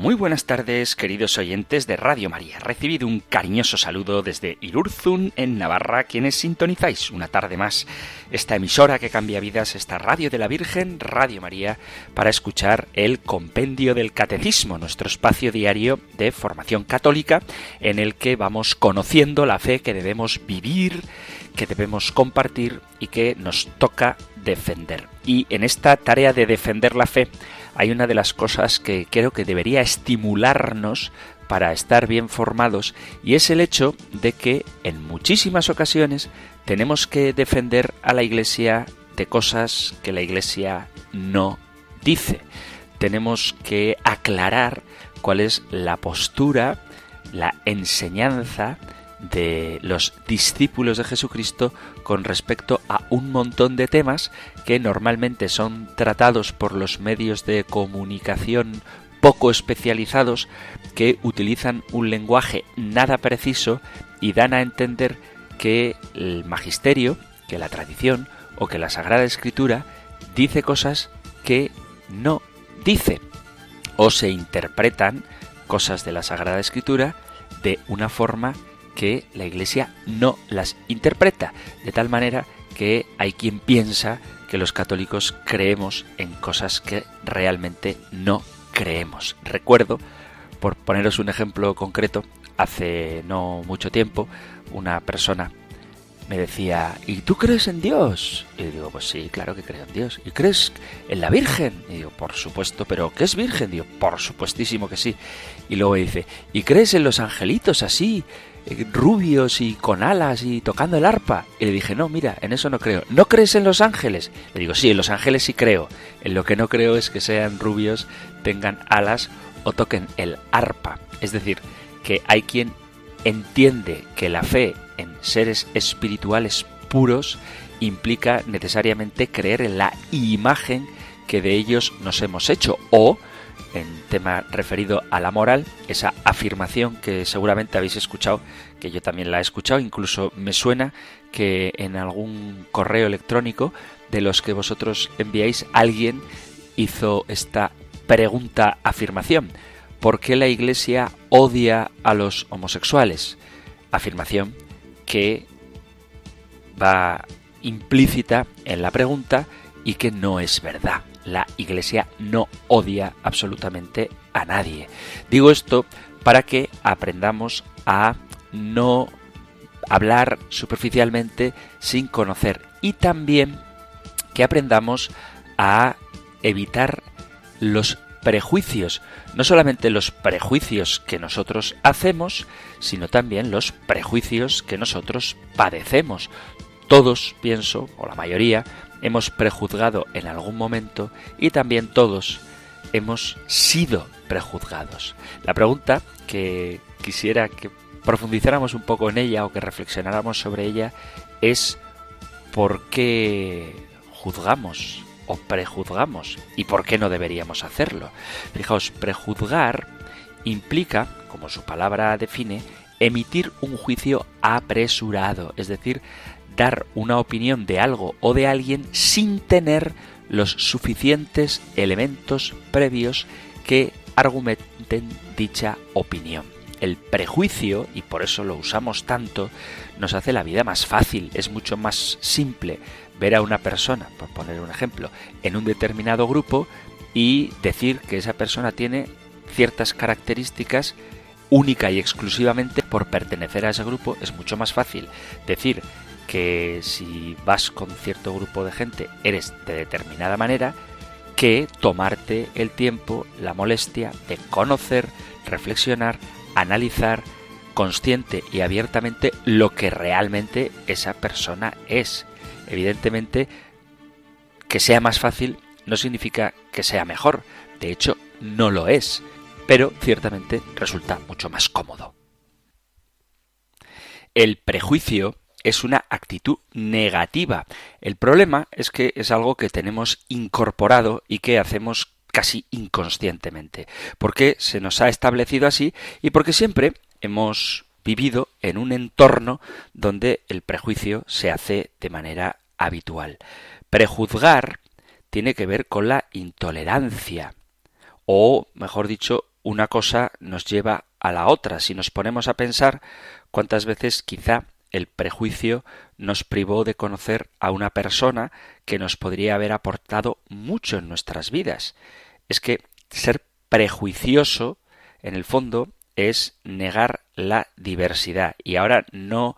Muy buenas tardes, queridos oyentes de Radio María. Recibido un cariñoso saludo desde Irurzun, en Navarra, quienes sintonizáis una tarde más esta emisora que cambia vidas, esta Radio de la Virgen, Radio María, para escuchar el Compendio del Catecismo, nuestro espacio diario de formación católica, en el que vamos conociendo la fe que debemos vivir, que debemos compartir y que nos toca defender. Y en esta tarea de defender la fe, hay una de las cosas que creo que debería estimularnos para estar bien formados y es el hecho de que en muchísimas ocasiones tenemos que defender a la Iglesia de cosas que la Iglesia no dice. Tenemos que aclarar cuál es la postura, la enseñanza, de los discípulos de Jesucristo con respecto a un montón de temas que normalmente son tratados por los medios de comunicación poco especializados que utilizan un lenguaje nada preciso y dan a entender que el magisterio, que la tradición o que la Sagrada Escritura dice cosas que no dice o se interpretan cosas de la Sagrada Escritura de una forma que la Iglesia no las interpreta, de tal manera que hay quien piensa que los católicos creemos en cosas que realmente no creemos. Recuerdo, por poneros un ejemplo concreto, hace no mucho tiempo, una persona me decía, ¿y tú crees en Dios? Y digo, pues sí, claro que creo en Dios. ¿Y crees en la Virgen? Y digo, por supuesto, pero ¿qué es Virgen? digo, por supuestísimo que sí. Y luego dice, ¿y crees en los angelitos así? Eh, rubios y con alas y tocando el arpa. Y le dije, no, mira, en eso no creo. ¿No crees en los ángeles? Le digo, sí, en los ángeles sí creo. En lo que no creo es que sean rubios, tengan alas o toquen el arpa. Es decir, que hay quien entiende que la fe en seres espirituales puros implica necesariamente creer en la imagen que de ellos nos hemos hecho o en tema referido a la moral, esa afirmación que seguramente habéis escuchado, que yo también la he escuchado, incluso me suena que en algún correo electrónico de los que vosotros enviáis alguien hizo esta pregunta afirmación. ¿Por qué la Iglesia odia a los homosexuales? Afirmación que va implícita en la pregunta y que no es verdad la Iglesia no odia absolutamente a nadie. Digo esto para que aprendamos a no hablar superficialmente sin conocer y también que aprendamos a evitar los prejuicios, no solamente los prejuicios que nosotros hacemos, sino también los prejuicios que nosotros padecemos. Todos, pienso, o la mayoría, hemos prejuzgado en algún momento y también todos hemos sido prejuzgados. La pregunta que quisiera que profundizáramos un poco en ella o que reflexionáramos sobre ella es ¿por qué juzgamos o prejuzgamos y por qué no deberíamos hacerlo? Fijaos, prejuzgar implica, como su palabra define, emitir un juicio apresurado, es decir, dar una opinión de algo o de alguien sin tener los suficientes elementos previos que argumenten dicha opinión. El prejuicio, y por eso lo usamos tanto, nos hace la vida más fácil, es mucho más simple ver a una persona, por poner un ejemplo, en un determinado grupo y decir que esa persona tiene ciertas características única y exclusivamente por pertenecer a ese grupo, es mucho más fácil decir que si vas con cierto grupo de gente eres de determinada manera que tomarte el tiempo, la molestia de conocer, reflexionar, analizar consciente y abiertamente lo que realmente esa persona es. Evidentemente, que sea más fácil no significa que sea mejor, de hecho no lo es, pero ciertamente resulta mucho más cómodo. El prejuicio es una actitud negativa. El problema es que es algo que tenemos incorporado y que hacemos casi inconscientemente, porque se nos ha establecido así y porque siempre hemos vivido en un entorno donde el prejuicio se hace de manera habitual. Prejuzgar tiene que ver con la intolerancia, o, mejor dicho, una cosa nos lleva a la otra. Si nos ponemos a pensar cuántas veces quizá el prejuicio nos privó de conocer a una persona que nos podría haber aportado mucho en nuestras vidas. Es que ser prejuicioso, en el fondo, es negar la diversidad. Y ahora no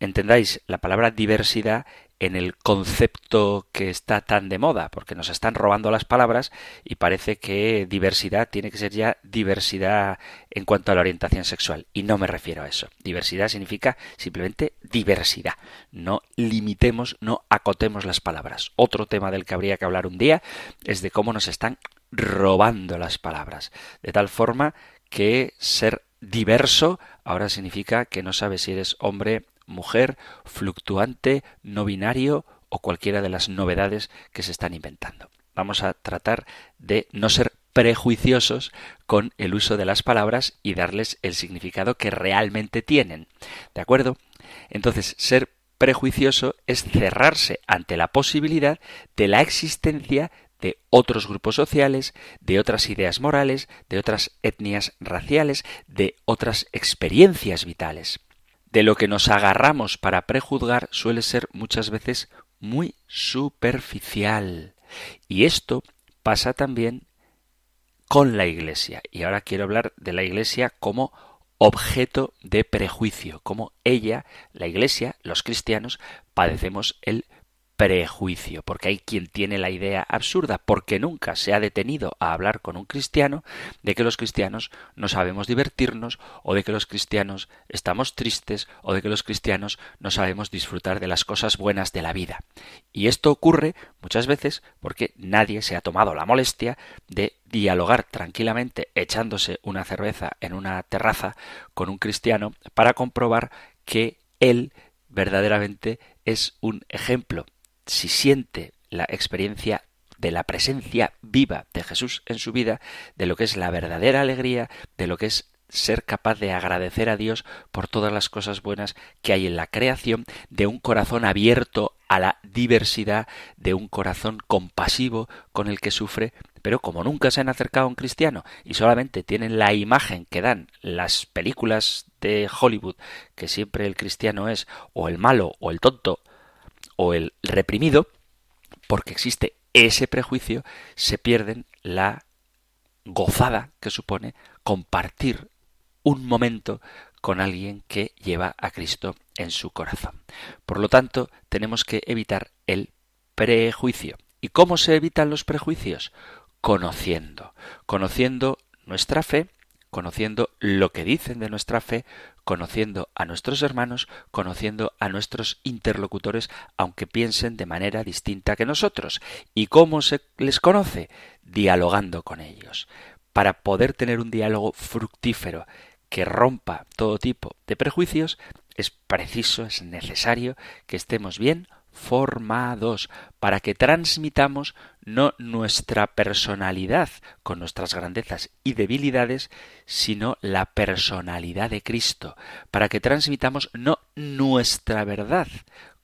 entendáis la palabra diversidad en el concepto que está tan de moda, porque nos están robando las palabras y parece que diversidad tiene que ser ya diversidad en cuanto a la orientación sexual. Y no me refiero a eso. Diversidad significa simplemente diversidad. No limitemos, no acotemos las palabras. Otro tema del que habría que hablar un día es de cómo nos están robando las palabras. De tal forma que ser diverso ahora significa que no sabes si eres hombre, mujer, fluctuante, no binario o cualquiera de las novedades que se están inventando. Vamos a tratar de no ser prejuiciosos con el uso de las palabras y darles el significado que realmente tienen. ¿De acuerdo? Entonces, ser prejuicioso es cerrarse ante la posibilidad de la existencia de otros grupos sociales, de otras ideas morales, de otras etnias raciales, de otras experiencias vitales de lo que nos agarramos para prejuzgar suele ser muchas veces muy superficial. Y esto pasa también con la Iglesia. Y ahora quiero hablar de la Iglesia como objeto de prejuicio, como ella, la Iglesia, los cristianos, padecemos el prejuicio, porque hay quien tiene la idea absurda, porque nunca se ha detenido a hablar con un cristiano, de que los cristianos no sabemos divertirnos, o de que los cristianos estamos tristes, o de que los cristianos no sabemos disfrutar de las cosas buenas de la vida. Y esto ocurre muchas veces porque nadie se ha tomado la molestia de dialogar tranquilamente echándose una cerveza en una terraza con un cristiano para comprobar que él verdaderamente es un ejemplo si siente la experiencia de la presencia viva de Jesús en su vida, de lo que es la verdadera alegría, de lo que es ser capaz de agradecer a Dios por todas las cosas buenas que hay en la creación, de un corazón abierto a la diversidad, de un corazón compasivo con el que sufre, pero como nunca se han acercado a un cristiano y solamente tienen la imagen que dan las películas de Hollywood, que siempre el cristiano es o el malo o el tonto o el reprimido, porque existe ese prejuicio, se pierden la gozada que supone compartir un momento con alguien que lleva a Cristo en su corazón. Por lo tanto, tenemos que evitar el prejuicio. ¿Y cómo se evitan los prejuicios? Conociendo, conociendo nuestra fe, conociendo lo que dicen de nuestra fe, conociendo a nuestros hermanos, conociendo a nuestros interlocutores, aunque piensen de manera distinta que nosotros. ¿Y cómo se les conoce? Dialogando con ellos. Para poder tener un diálogo fructífero que rompa todo tipo de prejuicios, es preciso, es necesario que estemos bien formados para que transmitamos no nuestra personalidad con nuestras grandezas y debilidades, sino la personalidad de Cristo, para que transmitamos no nuestra verdad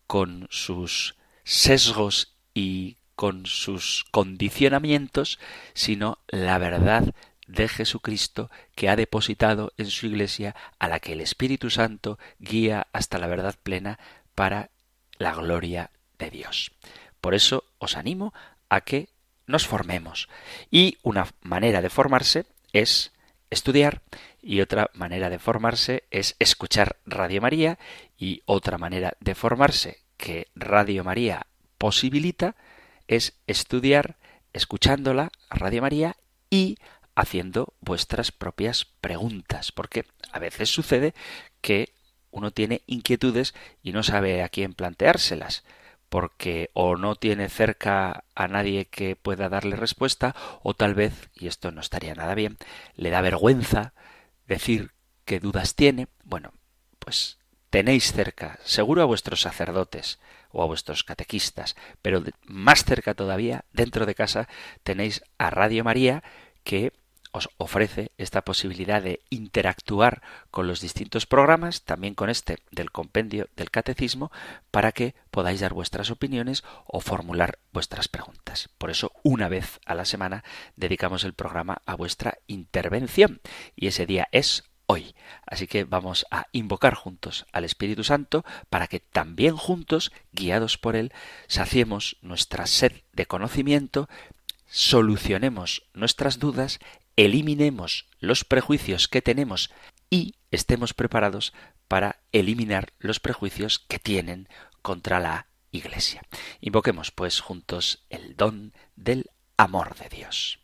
con sus sesgos y con sus condicionamientos, sino la verdad de Jesucristo que ha depositado en su Iglesia a la que el Espíritu Santo guía hasta la verdad plena para la gloria de Dios. Por eso os animo a que nos formemos. Y una manera de formarse es estudiar y otra manera de formarse es escuchar Radio María y otra manera de formarse que Radio María posibilita es estudiar escuchándola Radio María y haciendo vuestras propias preguntas, porque a veces sucede que uno tiene inquietudes y no sabe a quién planteárselas porque o no tiene cerca a nadie que pueda darle respuesta, o tal vez, y esto no estaría nada bien, le da vergüenza decir qué dudas tiene. Bueno, pues tenéis cerca, seguro a vuestros sacerdotes o a vuestros catequistas, pero más cerca todavía, dentro de casa, tenéis a Radio María que os ofrece esta posibilidad de interactuar con los distintos programas, también con este del compendio del catecismo, para que podáis dar vuestras opiniones o formular vuestras preguntas. Por eso, una vez a la semana dedicamos el programa a vuestra intervención y ese día es hoy. Así que vamos a invocar juntos al Espíritu Santo para que también juntos, guiados por Él, saciemos nuestra sed de conocimiento, solucionemos nuestras dudas, eliminemos los prejuicios que tenemos y estemos preparados para eliminar los prejuicios que tienen contra la Iglesia. Invoquemos pues juntos el don del amor de Dios.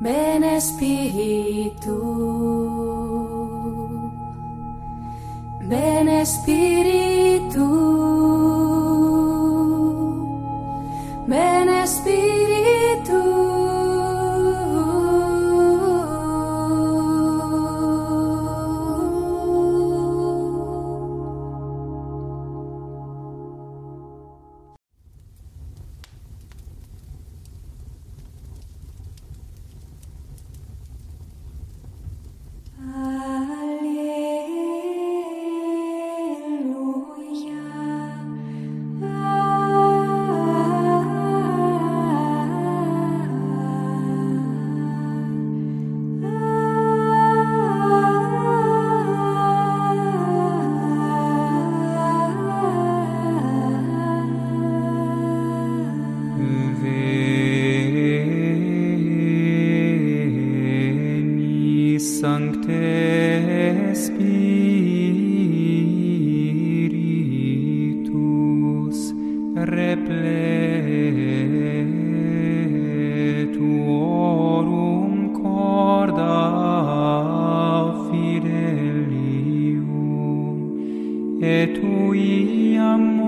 Ven Espíritu, ven Espíritu, ven Espíritu. Espíritu,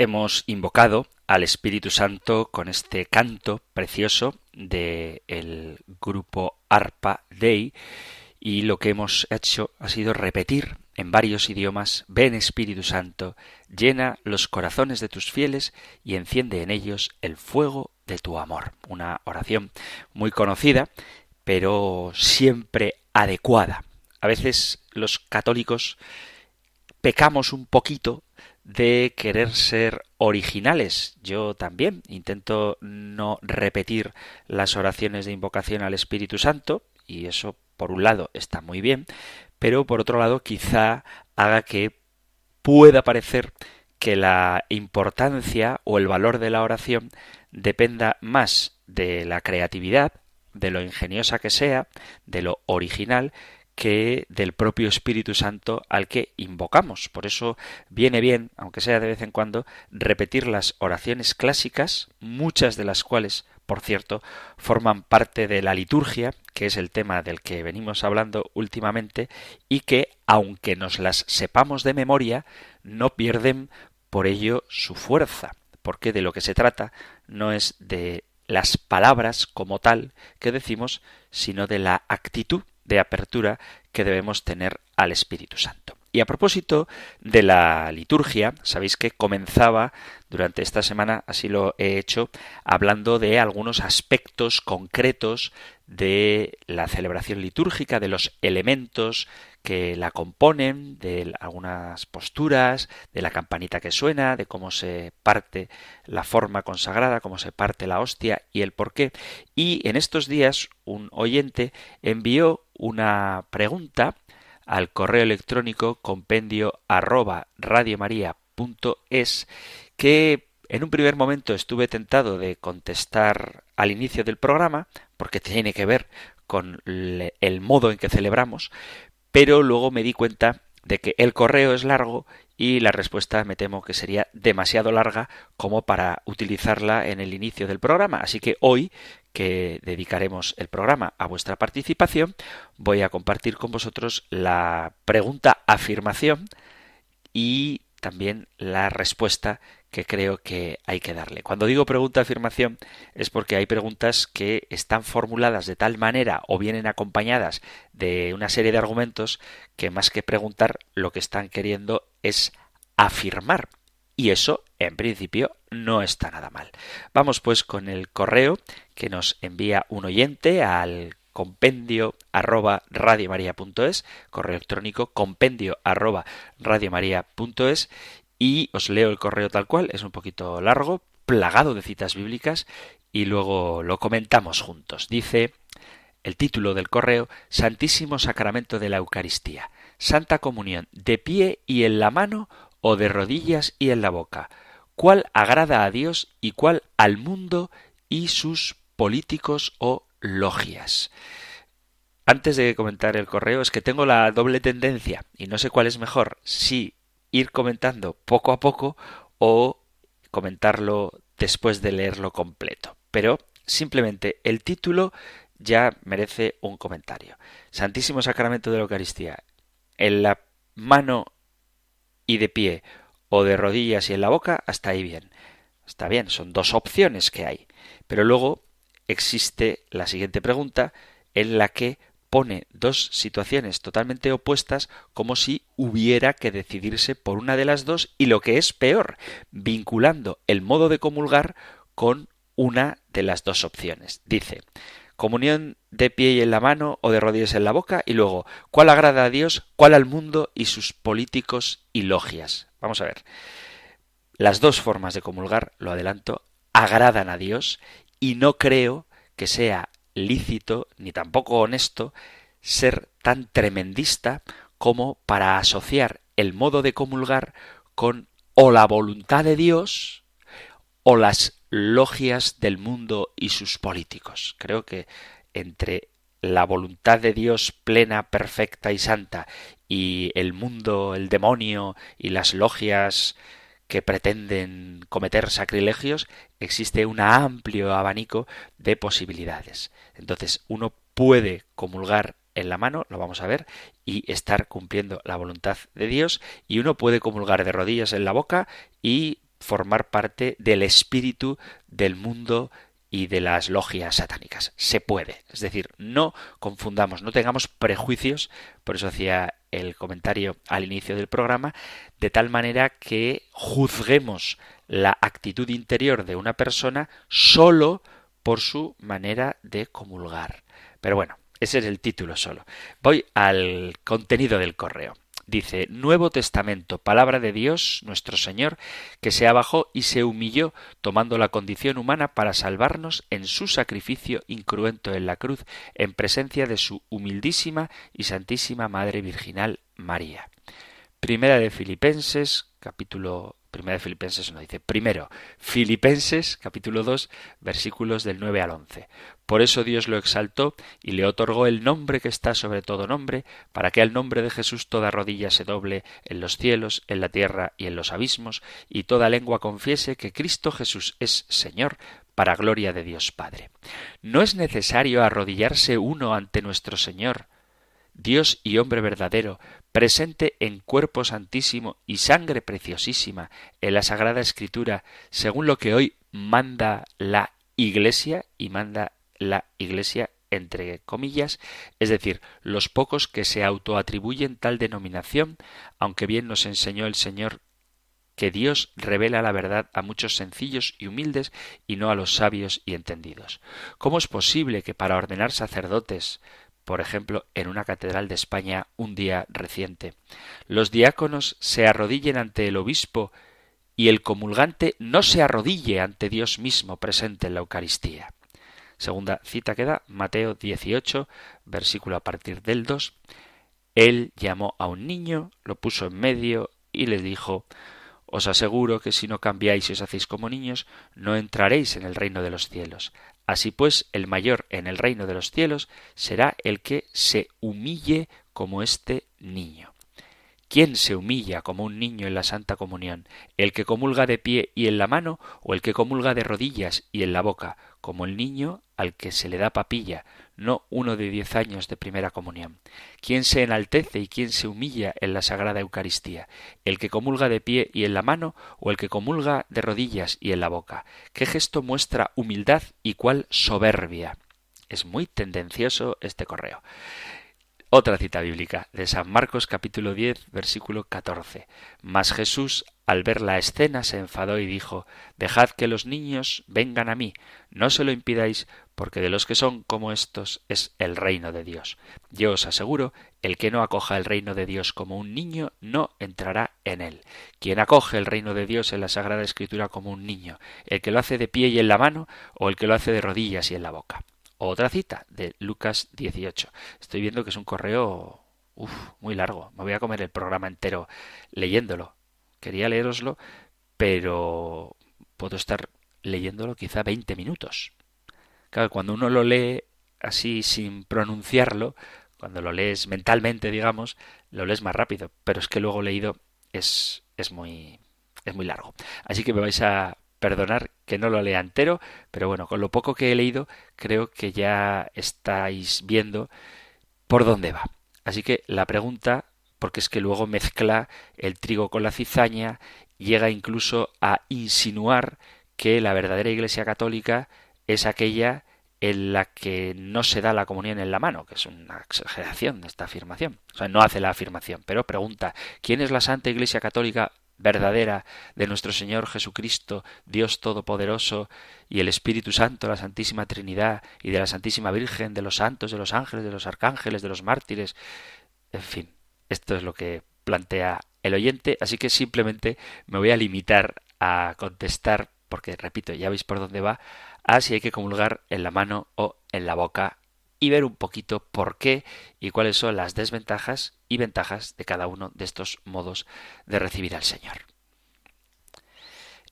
Hemos invocado al Espíritu Santo con este canto precioso del el grupo Arpa Dei y lo que hemos hecho ha sido repetir en varios idiomas Ven Espíritu Santo, llena los corazones de tus fieles y enciende en ellos el fuego de tu amor. Una oración muy conocida, pero siempre adecuada. A veces los católicos pecamos un poquito de querer ser originales. Yo también intento no repetir las oraciones de invocación al Espíritu Santo, y eso por un lado está muy bien, pero por otro lado quizá haga que pueda parecer que la importancia o el valor de la oración dependa más de la creatividad, de lo ingeniosa que sea, de lo original, que del propio Espíritu Santo al que invocamos. Por eso viene bien, aunque sea de vez en cuando, repetir las oraciones clásicas, muchas de las cuales por cierto, forman parte de la liturgia, que es el tema del que venimos hablando últimamente, y que, aunque nos las sepamos de memoria, no pierden por ello su fuerza, porque de lo que se trata no es de las palabras como tal que decimos, sino de la actitud de apertura que debemos tener al Espíritu Santo. Y a propósito de la liturgia, sabéis que comenzaba durante esta semana, así lo he hecho, hablando de algunos aspectos concretos de la celebración litúrgica, de los elementos que la componen, de algunas posturas, de la campanita que suena, de cómo se parte la forma consagrada, cómo se parte la hostia y el por qué. Y en estos días un oyente envió una pregunta al correo electrónico compendio arroba radiomaria.es que en un primer momento estuve tentado de contestar al inicio del programa porque tiene que ver con el modo en que celebramos, pero luego me di cuenta de que el correo es largo y la respuesta me temo que sería demasiado larga como para utilizarla en el inicio del programa. Así que hoy, que dedicaremos el programa a vuestra participación, voy a compartir con vosotros la pregunta afirmación y también la respuesta que creo que hay que darle. Cuando digo pregunta-afirmación es porque hay preguntas que están formuladas de tal manera o vienen acompañadas de una serie de argumentos que más que preguntar lo que están queriendo es afirmar. Y eso, en principio, no está nada mal. Vamos pues con el correo que nos envía un oyente al compendio arroba radiomaria.es, correo electrónico compendio arroba radiomaria.es y os leo el correo tal cual, es un poquito largo, plagado de citas bíblicas y luego lo comentamos juntos. Dice el título del correo Santísimo Sacramento de la Eucaristía, Santa Comunión, de pie y en la mano o de rodillas y en la boca. ¿Cuál agrada a Dios y cuál al mundo y sus políticos o logias? Antes de comentar el correo, es que tengo la doble tendencia y no sé cuál es mejor, si ir comentando poco a poco o comentarlo después de leerlo completo. Pero simplemente el título ya merece un comentario. Santísimo Sacramento de la Eucaristía. En la mano y de pie o de rodillas y en la boca, hasta ahí bien. Está bien, son dos opciones que hay. Pero luego existe la siguiente pregunta en la que pone dos situaciones totalmente opuestas como si hubiera que decidirse por una de las dos y lo que es peor, vinculando el modo de comulgar con una de las dos opciones. Dice, comunión de pie y en la mano o de rodillas en la boca y luego, ¿cuál agrada a Dios, cuál al mundo y sus políticos y logias? Vamos a ver. Las dos formas de comulgar, lo adelanto, agradan a Dios y no creo que sea lícito ni tampoco honesto ser tan tremendista como para asociar el modo de comulgar con o la voluntad de Dios o las logias del mundo y sus políticos. Creo que entre la voluntad de Dios plena, perfecta y santa y el mundo, el demonio y las logias que pretenden cometer sacrilegios, existe un amplio abanico de posibilidades. Entonces, uno puede comulgar en la mano, lo vamos a ver, y estar cumpliendo la voluntad de Dios, y uno puede comulgar de rodillas en la boca y formar parte del espíritu del mundo y de las logias satánicas. Se puede. Es decir, no confundamos, no tengamos prejuicios, por eso hacía el comentario al inicio del programa, de tal manera que juzguemos la actitud interior de una persona solo por su manera de comulgar. Pero bueno, ese es el título solo. Voy al contenido del correo. Dice, Nuevo Testamento, palabra de Dios, nuestro Señor, que se abajó y se humilló, tomando la condición humana para salvarnos en su sacrificio incruento en la cruz, en presencia de su humildísima y santísima Madre Virginal María. Primera de Filipenses, capítulo Primera de Filipenses no dice. Primero, Filipenses, capítulo 2, versículos del 9 al 11. Por eso Dios lo exaltó y le otorgó el nombre que está sobre todo nombre, para que al nombre de Jesús toda rodilla se doble en los cielos, en la tierra y en los abismos, y toda lengua confiese que Cristo Jesús es Señor, para gloria de Dios Padre. No es necesario arrodillarse uno ante nuestro Señor, Dios y hombre verdadero, presente en cuerpo santísimo y sangre preciosísima en la Sagrada Escritura, según lo que hoy manda la Iglesia y manda la Iglesia entre comillas, es decir, los pocos que se autoatribuyen tal denominación, aunque bien nos enseñó el Señor que Dios revela la verdad a muchos sencillos y humildes y no a los sabios y entendidos. ¿Cómo es posible que para ordenar sacerdotes, por ejemplo, en una catedral de España un día reciente, los diáconos se arrodillen ante el obispo y el comulgante no se arrodille ante Dios mismo presente en la Eucaristía? Segunda cita queda Mateo 18, versículo a partir del 2. Él llamó a un niño, lo puso en medio y le dijo os aseguro que si no cambiáis y os hacéis como niños, no entraréis en el reino de los cielos. Así pues, el mayor en el reino de los cielos será el que se humille como este niño. ¿Quién se humilla como un niño en la Santa Comunión? ¿El que comulga de pie y en la mano o el que comulga de rodillas y en la boca, como el niño al que se le da papilla, no uno de diez años de primera comunión. ¿Quién se enaltece y quién se humilla en la Sagrada Eucaristía? ¿El que comulga de pie y en la mano o el que comulga de rodillas y en la boca? ¿Qué gesto muestra humildad y cuál soberbia? Es muy tendencioso este correo. Otra cita bíblica de San Marcos capítulo 10 versículo 14. Mas Jesús al ver la escena se enfadó y dijo Dejad que los niños vengan a mí, no se lo impidáis, porque de los que son como estos es el reino de Dios. Yo os aseguro, el que no acoja el reino de Dios como un niño, no entrará en él. Quien acoge el reino de Dios en la Sagrada Escritura como un niño, el que lo hace de pie y en la mano, o el que lo hace de rodillas y en la boca. Otra cita de Lucas 18. Estoy viendo que es un correo muy largo. Me voy a comer el programa entero leyéndolo. Quería leeroslo, pero puedo estar leyéndolo quizá 20 minutos. Claro, cuando uno lo lee así sin pronunciarlo, cuando lo lees mentalmente, digamos, lo lees más rápido, pero es que luego leído es, es muy es muy largo. Así que me vais a perdonar que no lo lea entero, pero bueno, con lo poco que he leído, creo que ya estáis viendo por dónde va. Así que la pregunta, porque es que luego mezcla el trigo con la cizaña, llega incluso a insinuar que la verdadera Iglesia Católica es aquella en la que no se da la comunión en la mano, que es una exageración de esta afirmación. O sea, no hace la afirmación, pero pregunta, ¿quién es la Santa Iglesia Católica verdadera de nuestro Señor Jesucristo, Dios Todopoderoso, y el Espíritu Santo, la Santísima Trinidad, y de la Santísima Virgen, de los santos, de los ángeles, de los arcángeles, de los mártires. En fin, esto es lo que plantea el oyente, así que simplemente me voy a limitar a contestar, porque repito, ya veis por dónde va, a si hay que comulgar en la mano o en la boca y ver un poquito por qué y cuáles son las desventajas y ventajas de cada uno de estos modos de recibir al Señor.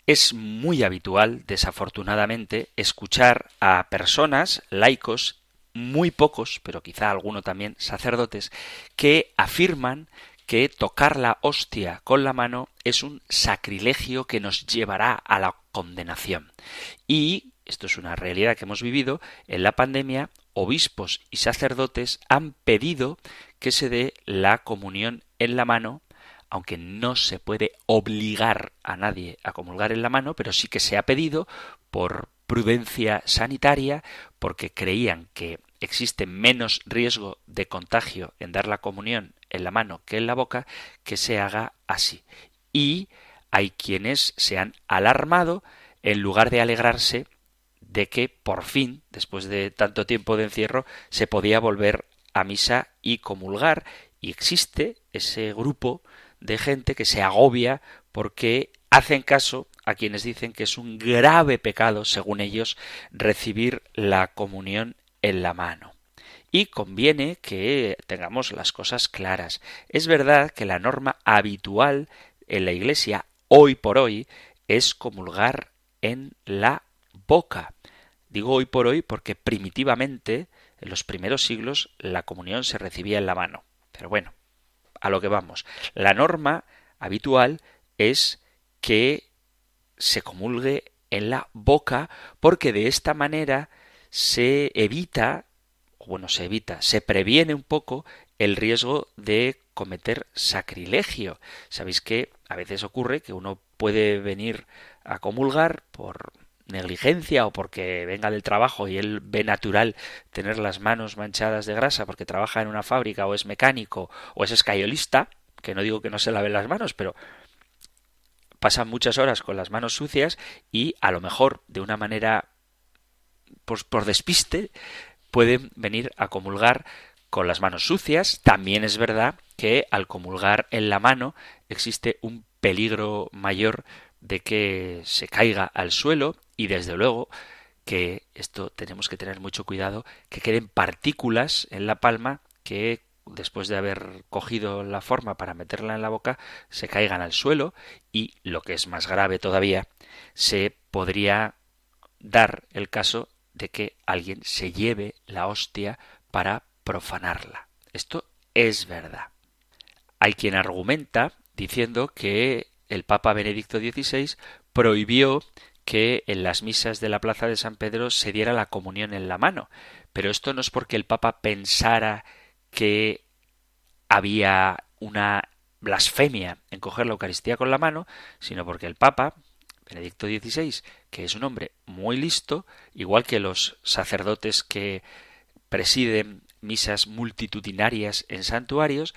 Es muy habitual, desafortunadamente, escuchar a personas, laicos, muy pocos, pero quizá alguno también, sacerdotes, que afirman que tocar la hostia con la mano es un sacrilegio que nos llevará a la condenación. Y esto es una realidad que hemos vivido en la pandemia, obispos y sacerdotes han pedido que se dé la comunión en la mano, aunque no se puede obligar a nadie a comulgar en la mano, pero sí que se ha pedido por prudencia sanitaria, porque creían que existe menos riesgo de contagio en dar la comunión en la mano que en la boca, que se haga así. Y hay quienes se han alarmado en lugar de alegrarse de que por fin, después de tanto tiempo de encierro, se podía volver a misa y comulgar. Y existe ese grupo de gente que se agobia porque hacen caso a quienes dicen que es un grave pecado, según ellos, recibir la comunión en la mano. Y conviene que tengamos las cosas claras. Es verdad que la norma habitual en la Iglesia hoy por hoy es comulgar en la boca. Digo hoy por hoy porque primitivamente, en los primeros siglos, la comunión se recibía en la mano. Pero bueno, a lo que vamos. La norma habitual es que se comulgue en la boca porque de esta manera se evita, bueno, se evita, se previene un poco el riesgo de cometer sacrilegio. Sabéis que a veces ocurre que uno puede venir a comulgar por negligencia o porque venga del trabajo y él ve natural tener las manos manchadas de grasa porque trabaja en una fábrica o es mecánico o es escayolista, que no digo que no se lave las manos, pero pasa muchas horas con las manos sucias y a lo mejor de una manera pues, por despiste pueden venir a comulgar con las manos sucias. También es verdad que al comulgar en la mano existe un peligro mayor de que se caiga al suelo y desde luego que esto tenemos que tener mucho cuidado, que queden partículas en la palma que después de haber cogido la forma para meterla en la boca, se caigan al suelo y, lo que es más grave todavía, se podría dar el caso de que alguien se lleve la hostia para profanarla. Esto es verdad. Hay quien argumenta diciendo que el Papa Benedicto XVI prohibió que en las misas de la Plaza de San Pedro se diera la comunión en la mano. Pero esto no es porque el Papa pensara que había una blasfemia en coger la Eucaristía con la mano, sino porque el Papa, Benedicto XVI, que es un hombre muy listo, igual que los sacerdotes que presiden misas multitudinarias en santuarios,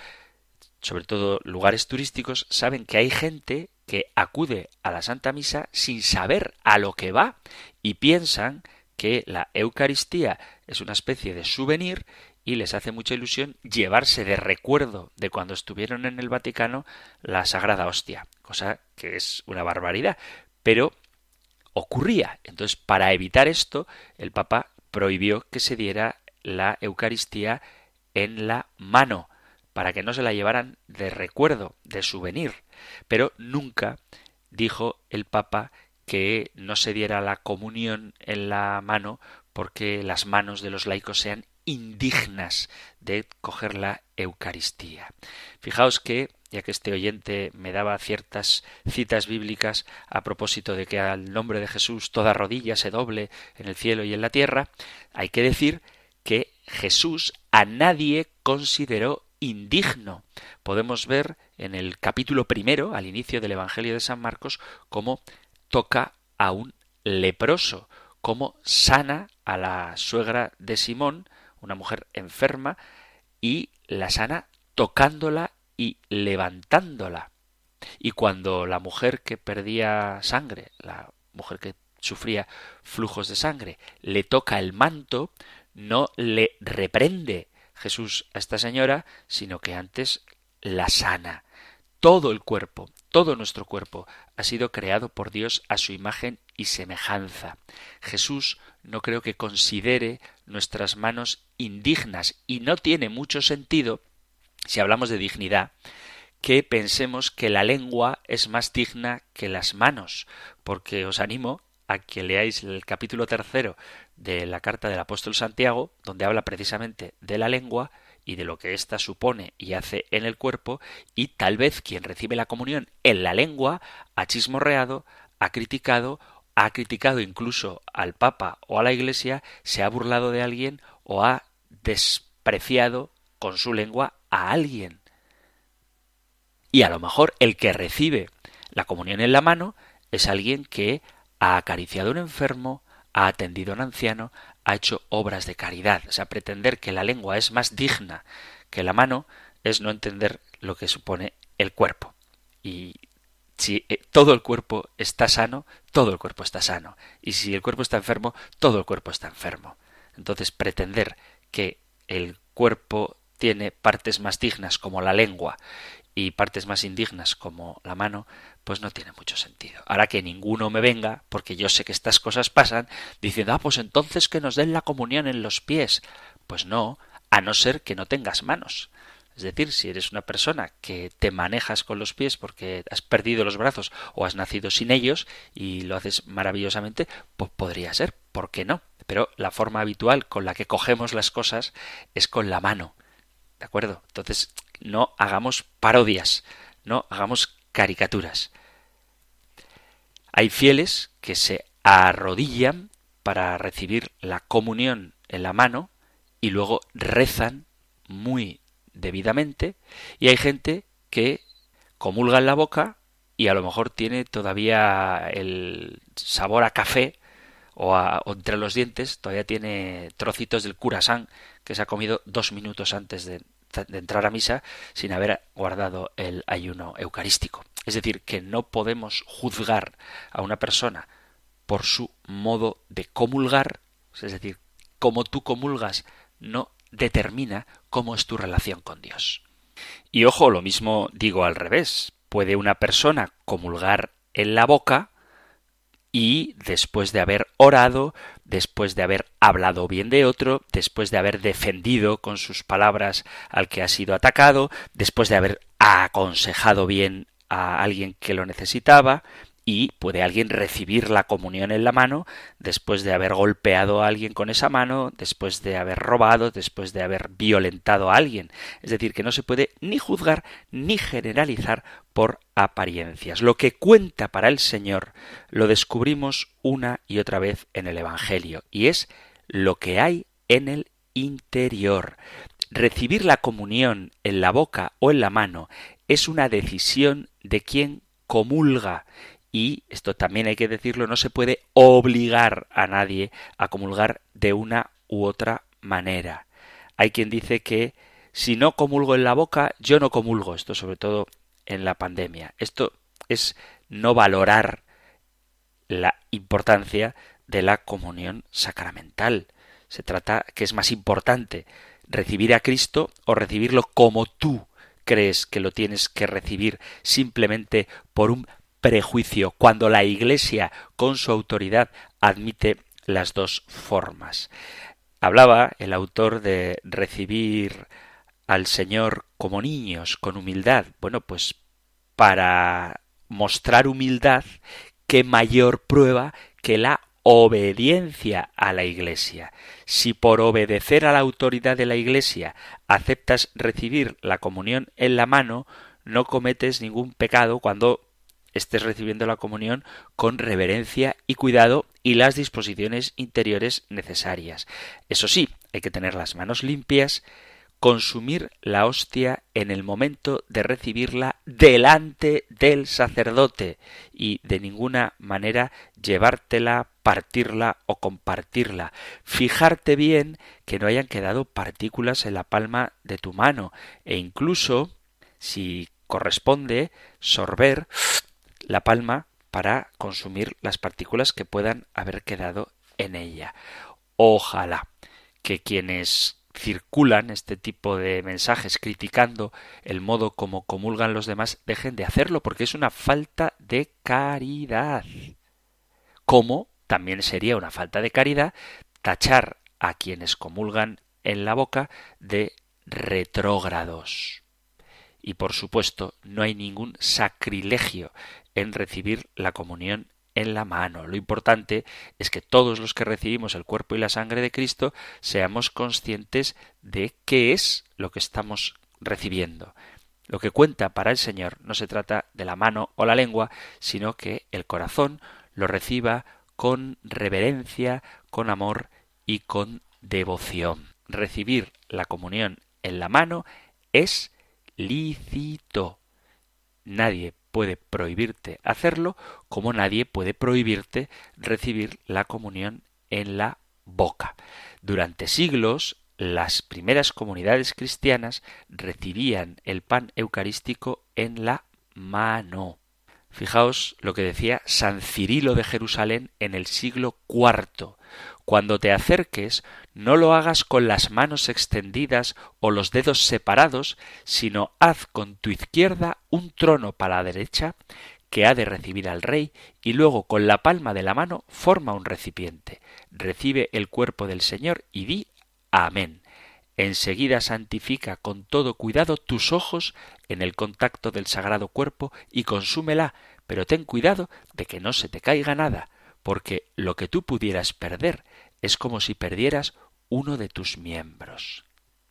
sobre todo lugares turísticos, saben que hay gente que acude a la Santa Misa sin saber a lo que va y piensan que la Eucaristía es una especie de souvenir y les hace mucha ilusión llevarse de recuerdo de cuando estuvieron en el Vaticano la Sagrada Hostia, cosa que es una barbaridad, pero ocurría. Entonces, para evitar esto, el Papa prohibió que se diera la Eucaristía en la mano, para que no se la llevaran de recuerdo, de souvenir. Pero nunca dijo el Papa que no se diera la comunión en la mano porque las manos de los laicos sean indignas de coger la Eucaristía. Fijaos que, ya que este oyente me daba ciertas citas bíblicas a propósito de que al nombre de Jesús toda rodilla se doble en el cielo y en la tierra, hay que decir que Jesús a nadie consideró indigno. Podemos ver en el capítulo primero, al inicio del Evangelio de San Marcos, cómo toca a un leproso, cómo sana a la suegra de Simón, una mujer enferma, y la sana tocándola y levantándola. Y cuando la mujer que perdía sangre, la mujer que sufría flujos de sangre, le toca el manto, no le reprende Jesús a esta señora, sino que antes la sana. Todo el cuerpo, todo nuestro cuerpo ha sido creado por Dios a su imagen y semejanza. Jesús no creo que considere nuestras manos indignas y no tiene mucho sentido, si hablamos de dignidad, que pensemos que la lengua es más digna que las manos, porque os animo a que leáis el capítulo tercero de la carta del apóstol Santiago, donde habla precisamente de la lengua y de lo que ésta supone y hace en el cuerpo, y tal vez quien recibe la comunión en la lengua ha chismorreado, ha criticado, ha criticado incluso al Papa o a la Iglesia, se ha burlado de alguien o ha despreciado con su lengua a alguien. Y a lo mejor el que recibe la comunión en la mano es alguien que ha acariciado a un enfermo, ha atendido a un anciano, ha hecho obras de caridad. O sea, pretender que la lengua es más digna que la mano es no entender lo que supone el cuerpo. Y si eh, todo el cuerpo está sano, todo el cuerpo está sano. Y si el cuerpo está enfermo, todo el cuerpo está enfermo. Entonces, pretender que el cuerpo tiene partes más dignas como la lengua y partes más indignas como la mano, pues no tiene mucho sentido. Ahora que ninguno me venga, porque yo sé que estas cosas pasan, diciendo, ah, pues entonces que nos den la comunión en los pies. Pues no, a no ser que no tengas manos. Es decir, si eres una persona que te manejas con los pies porque has perdido los brazos o has nacido sin ellos y lo haces maravillosamente, pues podría ser, ¿por qué no? Pero la forma habitual con la que cogemos las cosas es con la mano. ¿De acuerdo? Entonces, no hagamos parodias, no hagamos caricaturas. Hay fieles que se arrodillan para recibir la comunión en la mano y luego rezan muy debidamente y hay gente que comulga en la boca y a lo mejor tiene todavía el sabor a café o, entre los dientes todavía tiene trocitos del curasán que se ha comido dos minutos antes de, de entrar a misa sin haber guardado el ayuno eucarístico. Es decir, que no podemos juzgar a una persona por su modo de comulgar, es decir, como tú comulgas no determina cómo es tu relación con Dios. Y ojo, lo mismo digo al revés. Puede una persona comulgar en la boca y después de haber orado, después de haber hablado bien de otro, después de haber defendido con sus palabras al que ha sido atacado, después de haber aconsejado bien a alguien que lo necesitaba, y puede alguien recibir la comunión en la mano después de haber golpeado a alguien con esa mano, después de haber robado, después de haber violentado a alguien. Es decir, que no se puede ni juzgar ni generalizar por apariencias. Lo que cuenta para el Señor lo descubrimos una y otra vez en el Evangelio, y es lo que hay en el interior. Recibir la comunión en la boca o en la mano es una decisión de quien comulga y esto también hay que decirlo, no se puede obligar a nadie a comulgar de una u otra manera. Hay quien dice que si no comulgo en la boca, yo no comulgo. Esto sobre todo en la pandemia. Esto es no valorar la importancia de la comunión sacramental. Se trata que es más importante recibir a Cristo o recibirlo como tú crees que lo tienes que recibir simplemente por un prejuicio, cuando la Iglesia, con su autoridad, admite las dos formas. Hablaba el autor de recibir al Señor como niños, con humildad. Bueno, pues para mostrar humildad, qué mayor prueba que la obediencia a la Iglesia. Si por obedecer a la autoridad de la Iglesia aceptas recibir la comunión en la mano, no cometes ningún pecado cuando estés recibiendo la comunión con reverencia y cuidado y las disposiciones interiores necesarias. Eso sí, hay que tener las manos limpias, consumir la hostia en el momento de recibirla delante del sacerdote y de ninguna manera llevártela, partirla o compartirla. Fijarte bien que no hayan quedado partículas en la palma de tu mano e incluso, si corresponde, sorber la palma para consumir las partículas que puedan haber quedado en ella. Ojalá que quienes circulan este tipo de mensajes criticando el modo como comulgan los demás dejen de hacerlo porque es una falta de caridad. Como también sería una falta de caridad tachar a quienes comulgan en la boca de retrógrados. Y por supuesto, no hay ningún sacrilegio en recibir la comunión en la mano. Lo importante es que todos los que recibimos el cuerpo y la sangre de Cristo seamos conscientes de qué es lo que estamos recibiendo. Lo que cuenta para el Señor no se trata de la mano o la lengua, sino que el corazón lo reciba con reverencia, con amor y con devoción. Recibir la comunión en la mano es lícito. Nadie puede prohibirte hacerlo, como nadie puede prohibirte recibir la comunión en la boca. Durante siglos, las primeras comunidades cristianas recibían el pan eucarístico en la mano. Fijaos lo que decía San Cirilo de Jerusalén en el siglo IV. Cuando te acerques, no lo hagas con las manos extendidas o los dedos separados, sino haz con tu izquierda un trono para la derecha que ha de recibir al rey, y luego con la palma de la mano forma un recipiente. Recibe el cuerpo del Señor y di Amén. Enseguida santifica con todo cuidado tus ojos en el contacto del sagrado cuerpo y consúmela, pero ten cuidado de que no se te caiga nada, porque lo que tú pudieras perder es como si perdieras uno de tus miembros.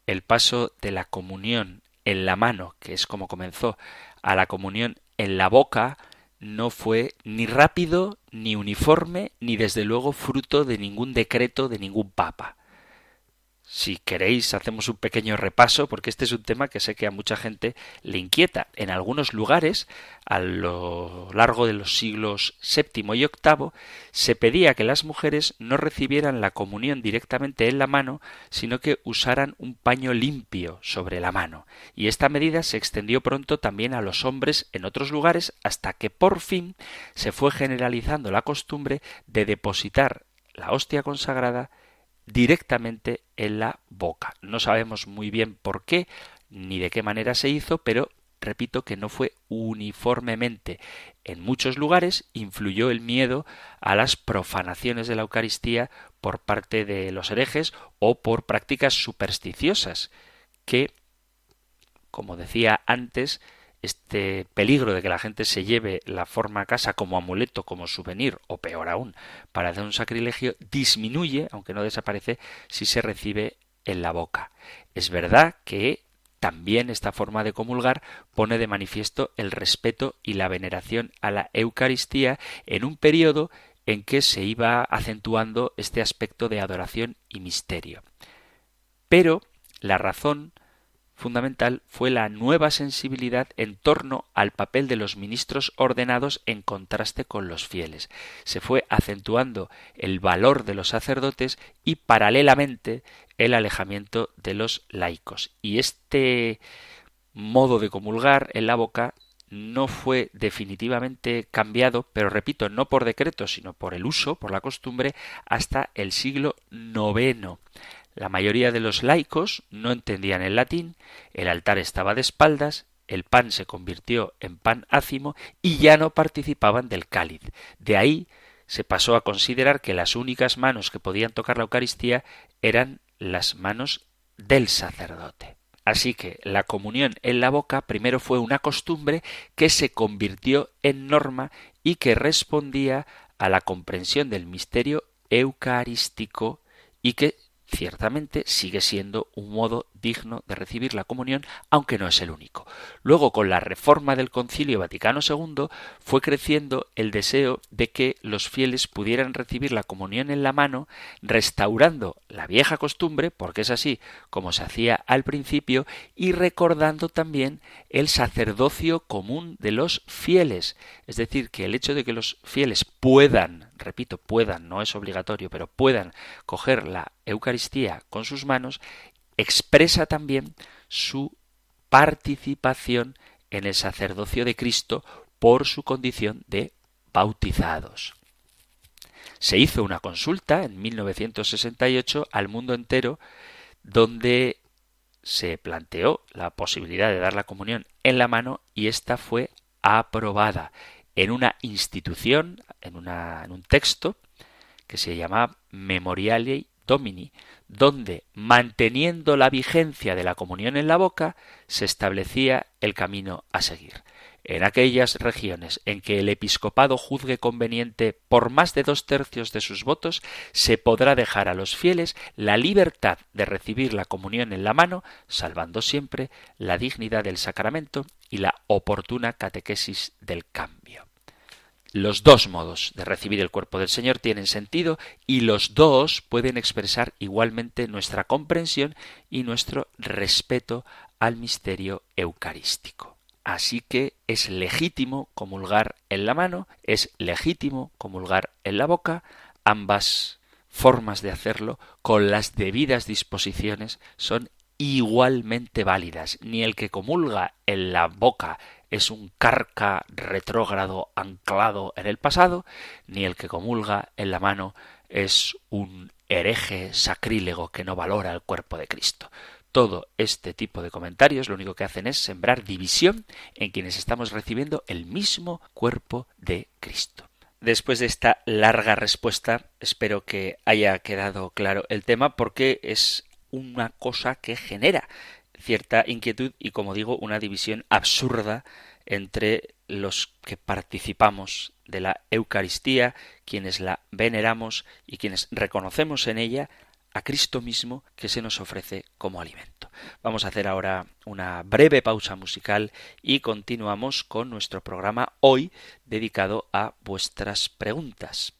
El paso de la comunión en la mano, que es como comenzó, a la comunión en la boca, no fue ni rápido, ni uniforme, ni desde luego fruto de ningún decreto de ningún papa. Si queréis, hacemos un pequeño repaso, porque este es un tema que sé que a mucha gente le inquieta. En algunos lugares, a lo largo de los siglos VII y VIII, se pedía que las mujeres no recibieran la comunión directamente en la mano, sino que usaran un paño limpio sobre la mano. Y esta medida se extendió pronto también a los hombres en otros lugares, hasta que por fin se fue generalizando la costumbre de depositar la hostia consagrada directamente en la boca. No sabemos muy bien por qué ni de qué manera se hizo, pero repito que no fue uniformemente. En muchos lugares influyó el miedo a las profanaciones de la Eucaristía por parte de los herejes o por prácticas supersticiosas que, como decía antes, este peligro de que la gente se lleve la forma a casa como amuleto, como souvenir, o peor aún, para hacer un sacrilegio, disminuye, aunque no desaparece, si se recibe en la boca. Es verdad que también esta forma de comulgar pone de manifiesto el respeto y la veneración a la Eucaristía en un periodo en que se iba acentuando este aspecto de adoración y misterio. Pero la razón fundamental fue la nueva sensibilidad en torno al papel de los ministros ordenados en contraste con los fieles. Se fue acentuando el valor de los sacerdotes y paralelamente el alejamiento de los laicos. Y este modo de comulgar en la boca no fue definitivamente cambiado, pero repito, no por decreto, sino por el uso, por la costumbre, hasta el siglo IX. La mayoría de los laicos no entendían el latín, el altar estaba de espaldas, el pan se convirtió en pan ácimo y ya no participaban del cáliz. De ahí se pasó a considerar que las únicas manos que podían tocar la Eucaristía eran las manos del sacerdote. Así que la comunión en la boca primero fue una costumbre que se convirtió en norma y que respondía a la comprensión del misterio eucarístico y que ciertamente sigue siendo un modo digno de recibir la comunión, aunque no es el único. Luego, con la reforma del Concilio Vaticano II, fue creciendo el deseo de que los fieles pudieran recibir la comunión en la mano, restaurando la vieja costumbre, porque es así como se hacía al principio, y recordando también el sacerdocio común de los fieles. Es decir, que el hecho de que los fieles puedan, repito, puedan, no es obligatorio, pero puedan coger la Eucaristía con sus manos, expresa también su participación en el sacerdocio de Cristo por su condición de bautizados. Se hizo una consulta en 1968 al mundo entero donde se planteó la posibilidad de dar la comunión en la mano y esta fue aprobada en una institución, en, una, en un texto que se llama Memoriale Domini, donde, manteniendo la vigencia de la comunión en la boca, se establecía el camino a seguir. En aquellas regiones en que el episcopado juzgue conveniente por más de dos tercios de sus votos, se podrá dejar a los fieles la libertad de recibir la comunión en la mano, salvando siempre la dignidad del sacramento y la oportuna catequesis del cambio. Los dos modos de recibir el cuerpo del Señor tienen sentido y los dos pueden expresar igualmente nuestra comprensión y nuestro respeto al misterio eucarístico. Así que es legítimo comulgar en la mano, es legítimo comulgar en la boca, ambas formas de hacerlo con las debidas disposiciones son igualmente válidas. Ni el que comulga en la boca es un carca retrógrado anclado en el pasado, ni el que comulga en la mano es un hereje sacrílego que no valora el cuerpo de Cristo. Todo este tipo de comentarios lo único que hacen es sembrar división en quienes estamos recibiendo el mismo cuerpo de Cristo. Después de esta larga respuesta, espero que haya quedado claro el tema porque es una cosa que genera cierta inquietud y, como digo, una división absurda entre los que participamos de la Eucaristía, quienes la veneramos y quienes reconocemos en ella a Cristo mismo que se nos ofrece como alimento. Vamos a hacer ahora una breve pausa musical y continuamos con nuestro programa hoy dedicado a vuestras preguntas.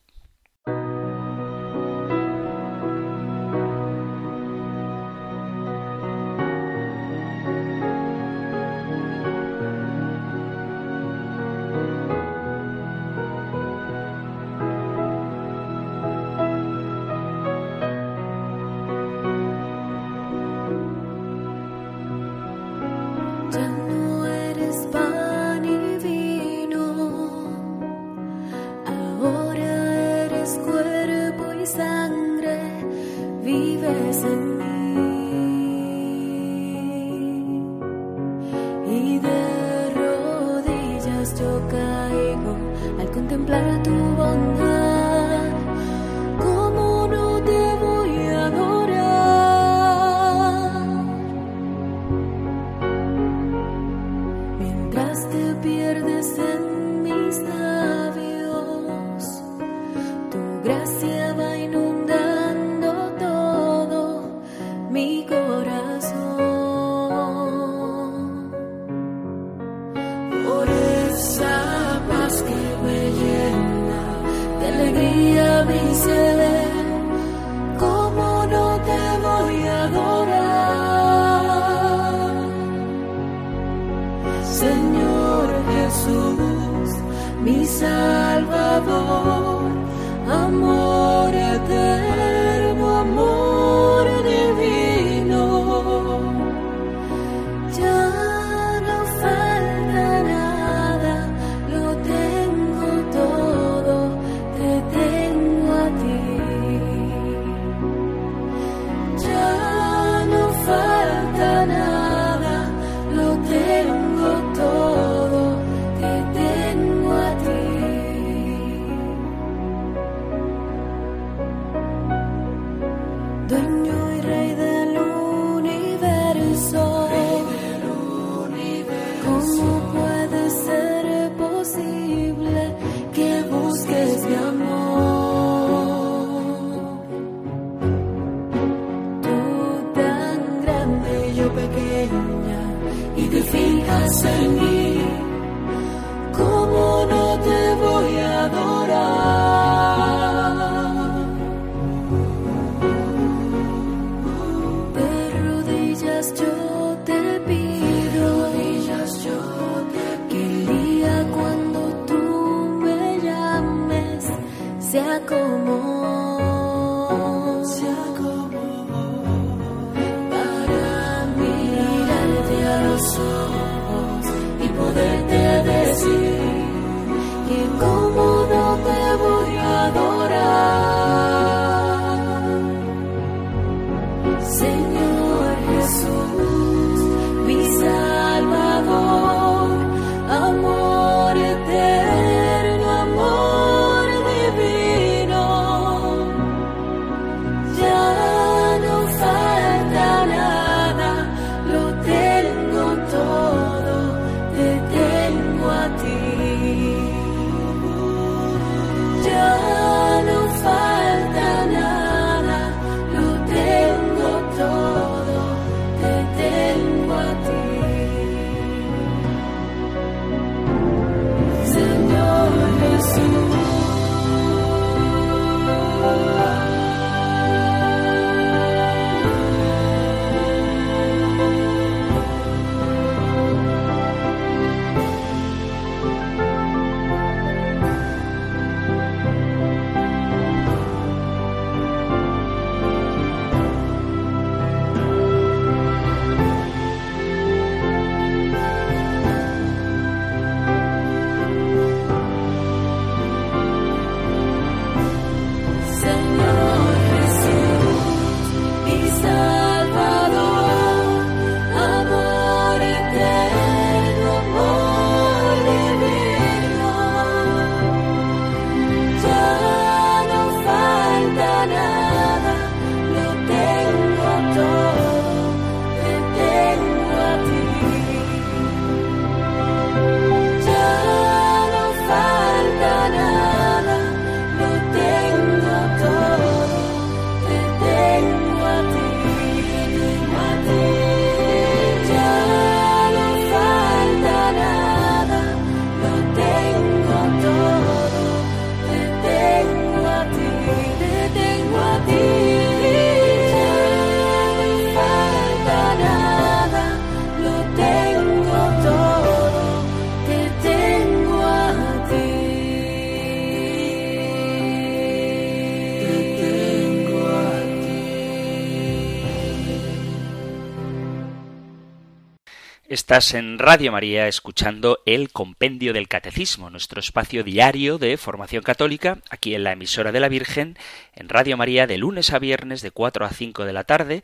Estás en Radio María escuchando el Compendio del Catecismo, nuestro espacio diario de formación católica, aquí en la emisora de la Virgen, en Radio María de lunes a viernes de 4 a 5 de la tarde,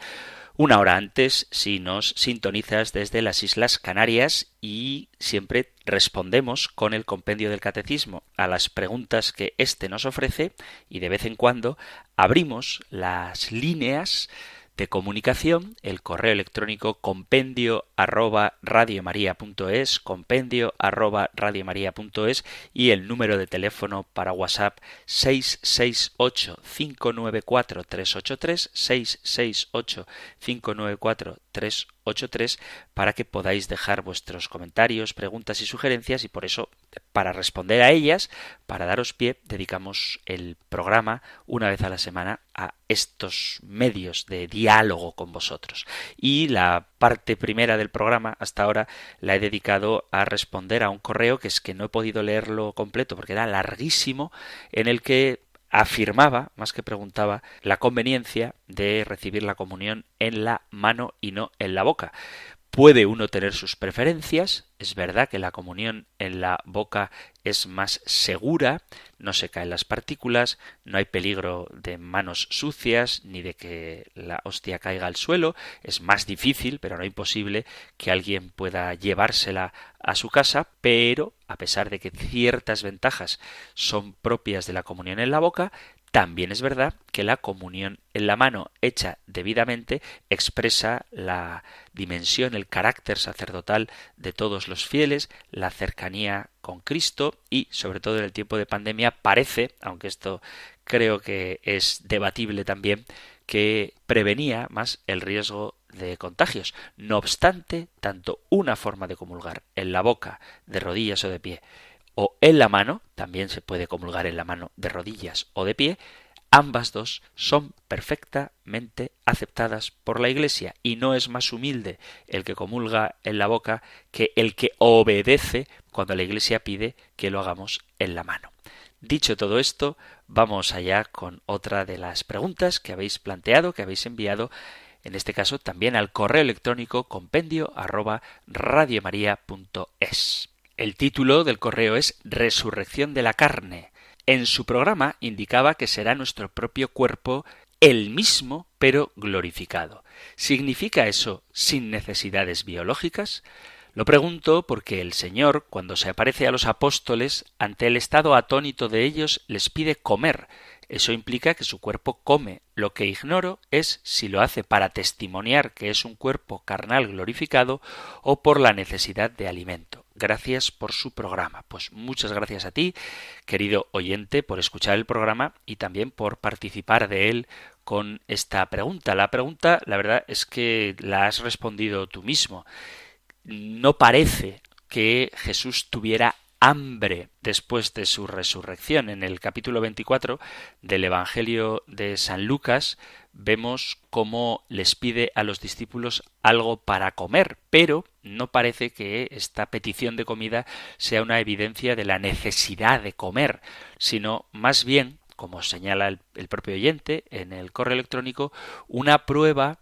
una hora antes si nos sintonizas desde las Islas Canarias y siempre respondemos con el compendio del catecismo a las preguntas que éste nos ofrece y de vez en cuando abrimos las líneas de comunicación, el correo electrónico compendio arroba radiomaria.es, compendio arroba radiomaria.es y el número de teléfono para WhatsApp 668 594 383 668 594 383 para que podáis dejar vuestros comentarios, preguntas y sugerencias y por eso para responder a ellas, para daros pie, dedicamos el programa una vez a la semana a estos medios de diálogo con vosotros. Y la parte primera del programa hasta ahora la he dedicado a responder a un correo que es que no he podido leerlo completo porque era larguísimo en el que afirmaba, más que preguntaba, la conveniencia de recibir la comunión en la mano y no en la boca. Puede uno tener sus preferencias, es verdad que la comunión en la boca es más segura, no se caen las partículas, no hay peligro de manos sucias ni de que la hostia caiga al suelo, es más difícil, pero no imposible, que alguien pueda llevársela a su casa, pero a pesar de que ciertas ventajas son propias de la comunión en la boca, también es verdad que la comunión en la mano hecha debidamente expresa la dimensión, el carácter sacerdotal de todos los fieles, la cercanía con Cristo y, sobre todo en el tiempo de pandemia, parece, aunque esto creo que es debatible también, que prevenía más el riesgo de contagios. No obstante, tanto una forma de comulgar en la boca, de rodillas o de pie, o en la mano, también se puede comulgar en la mano de rodillas o de pie, ambas dos son perfectamente aceptadas por la Iglesia y no es más humilde el que comulga en la boca que el que obedece cuando la Iglesia pide que lo hagamos en la mano. Dicho todo esto, vamos allá con otra de las preguntas que habéis planteado, que habéis enviado, en este caso también al correo electrónico compendio arroba radiomaria.es. El título del correo es Resurrección de la carne. En su programa indicaba que será nuestro propio cuerpo el mismo, pero glorificado. ¿Significa eso sin necesidades biológicas? Lo pregunto porque el Señor, cuando se aparece a los apóstoles, ante el estado atónito de ellos, les pide comer. Eso implica que su cuerpo come. Lo que ignoro es si lo hace para testimoniar que es un cuerpo carnal glorificado o por la necesidad de alimento. Gracias por su programa. Pues muchas gracias a ti, querido oyente, por escuchar el programa y también por participar de él con esta pregunta. La pregunta, la verdad, es que la has respondido tú mismo. No parece que Jesús tuviera hambre después de su resurrección. En el capítulo 24 del Evangelio de San Lucas vemos cómo les pide a los discípulos algo para comer, pero no parece que esta petición de comida sea una evidencia de la necesidad de comer, sino más bien, como señala el, el propio oyente en el correo electrónico, una prueba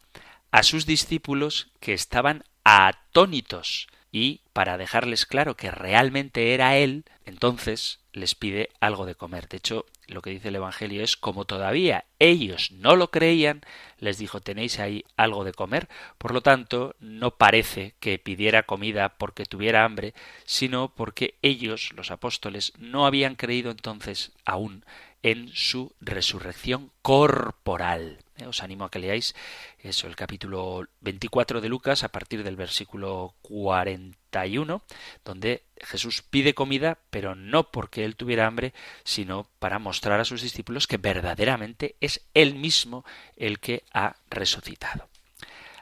a sus discípulos que estaban atónitos y para dejarles claro que realmente era Él, entonces les pide algo de comer. De hecho, lo que dice el Evangelio es como todavía ellos no lo creían, les dijo tenéis ahí algo de comer. Por lo tanto, no parece que pidiera comida porque tuviera hambre, sino porque ellos, los apóstoles, no habían creído entonces aún en su resurrección corporal. Eh, os animo a que leáis eso, el capítulo 24 de Lucas a partir del versículo 41, donde Jesús pide comida, pero no porque él tuviera hambre, sino para mostrar a sus discípulos que verdaderamente es él mismo el que ha resucitado.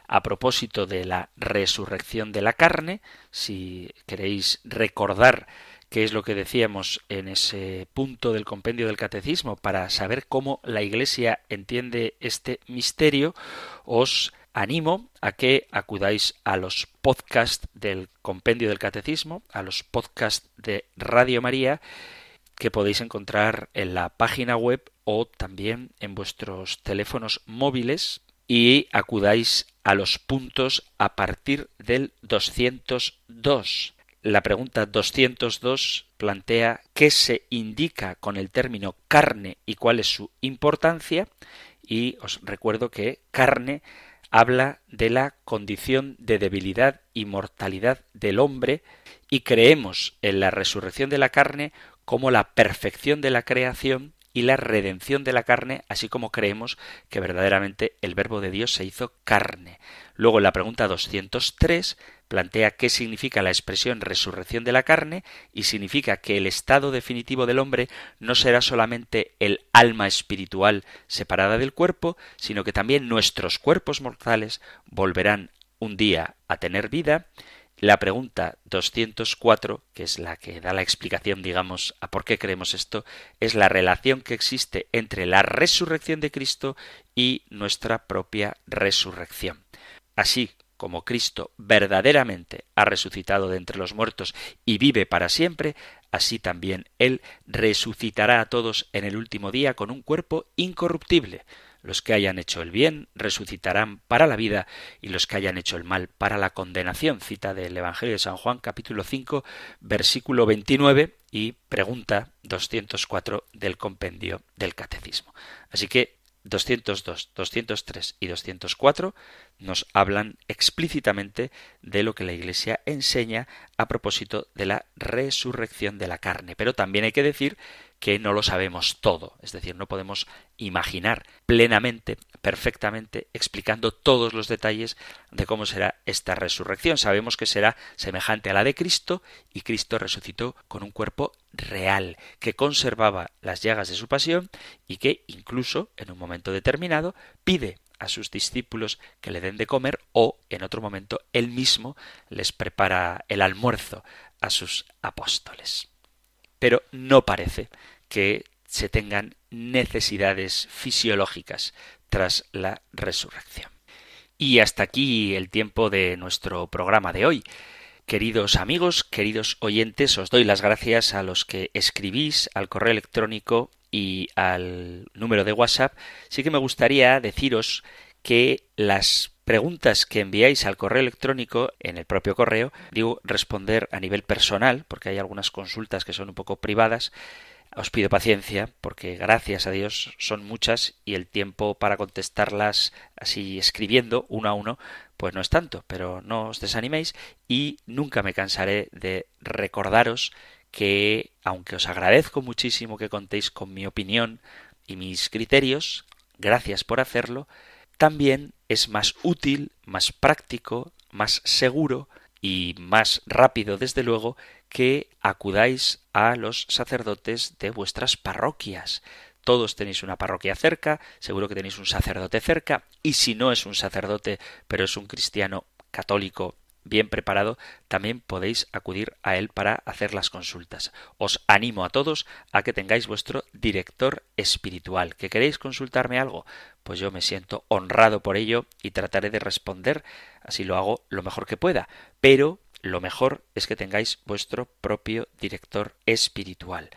A propósito de la resurrección de la carne, si queréis recordar qué es lo que decíamos en ese punto del compendio del catecismo para saber cómo la Iglesia entiende este misterio, os animo a que acudáis a los podcasts del compendio del catecismo, a los podcasts de Radio María, que podéis encontrar en la página web o también en vuestros teléfonos móviles y acudáis a los puntos a partir del 202. La pregunta 202 plantea qué se indica con el término carne y cuál es su importancia y os recuerdo que carne habla de la condición de debilidad y mortalidad del hombre y creemos en la resurrección de la carne como la perfección de la creación y la redención de la carne, así como creemos que verdaderamente el Verbo de Dios se hizo carne. Luego la pregunta 203 plantea qué significa la expresión resurrección de la carne y significa que el estado definitivo del hombre no será solamente el alma espiritual separada del cuerpo, sino que también nuestros cuerpos mortales volverán un día a tener vida la pregunta 204, que es la que da la explicación, digamos, a por qué creemos esto, es la relación que existe entre la resurrección de Cristo y nuestra propia resurrección. Así como Cristo verdaderamente ha resucitado de entre los muertos y vive para siempre, así también Él resucitará a todos en el último día con un cuerpo incorruptible. Los que hayan hecho el bien resucitarán para la vida y los que hayan hecho el mal para la condenación. Cita del Evangelio de San Juan capítulo 5 versículo 29 y pregunta 204 del compendio del Catecismo. Así que 202, 203 y 204 nos hablan explícitamente de lo que la Iglesia enseña a propósito de la resurrección de la carne. Pero también hay que decir que no lo sabemos todo, es decir, no podemos imaginar plenamente, perfectamente, explicando todos los detalles de cómo será esta resurrección. Sabemos que será semejante a la de Cristo y Cristo resucitó con un cuerpo real, que conservaba las llagas de su pasión y que incluso, en un momento determinado, pide a sus discípulos que le den de comer o, en otro momento, él mismo les prepara el almuerzo a sus apóstoles. Pero no parece que se tengan necesidades fisiológicas tras la resurrección. Y hasta aquí el tiempo de nuestro programa de hoy. Queridos amigos, queridos oyentes, os doy las gracias a los que escribís al correo electrónico y al número de WhatsApp. Sí que me gustaría deciros que las preguntas que enviáis al correo electrónico, en el propio correo, digo responder a nivel personal, porque hay algunas consultas que son un poco privadas, os pido paciencia porque gracias a Dios son muchas y el tiempo para contestarlas así escribiendo uno a uno pues no es tanto, pero no os desaniméis y nunca me cansaré de recordaros que aunque os agradezco muchísimo que contéis con mi opinión y mis criterios, gracias por hacerlo, también es más útil, más práctico, más seguro y más rápido, desde luego, que acudáis a los sacerdotes de vuestras parroquias. Todos tenéis una parroquia cerca, seguro que tenéis un sacerdote cerca, y si no es un sacerdote, pero es un cristiano católico bien preparado, también podéis acudir a él para hacer las consultas. Os animo a todos a que tengáis vuestro director espiritual. ¿Que queréis consultarme algo? Pues yo me siento honrado por ello y trataré de responder, así lo hago lo mejor que pueda. Pero lo mejor es que tengáis vuestro propio director espiritual.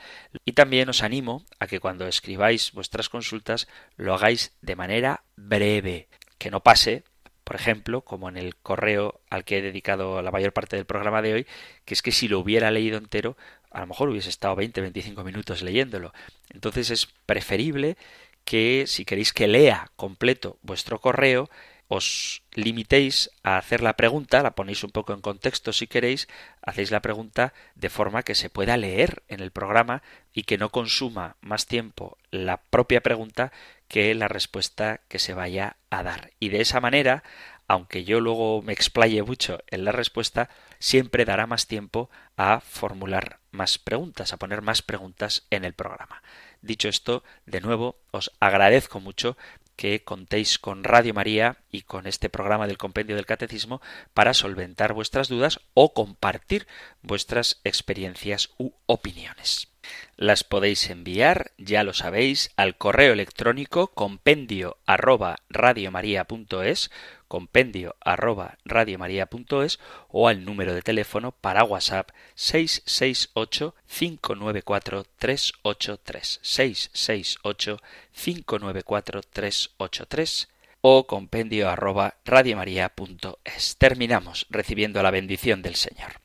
Y también os animo a que cuando escribáis vuestras consultas lo hagáis de manera breve, que no pase, por ejemplo, como en el correo al que he dedicado la mayor parte del programa de hoy, que es que si lo hubiera leído entero, a lo mejor hubiese estado 20-25 minutos leyéndolo. Entonces es preferible que si queréis que lea completo vuestro correo, os limitéis a hacer la pregunta, la ponéis un poco en contexto si queréis, hacéis la pregunta de forma que se pueda leer en el programa y que no consuma más tiempo la propia pregunta que la respuesta que se vaya a dar. Y de esa manera, aunque yo luego me explaye mucho en la respuesta, siempre dará más tiempo a formular más preguntas, a poner más preguntas en el programa. Dicho esto, de nuevo, os agradezco mucho que contéis con Radio María y con este programa del Compendio del Catecismo para solventar vuestras dudas o compartir vuestras experiencias u opiniones. Las podéis enviar, ya lo sabéis, al correo electrónico compendio arroba compendio arroba radiomaria.es o al número de teléfono para WhatsApp 668 594 383 668 594 383 o compendio arroba radiomaria.es. Terminamos recibiendo la bendición del Señor.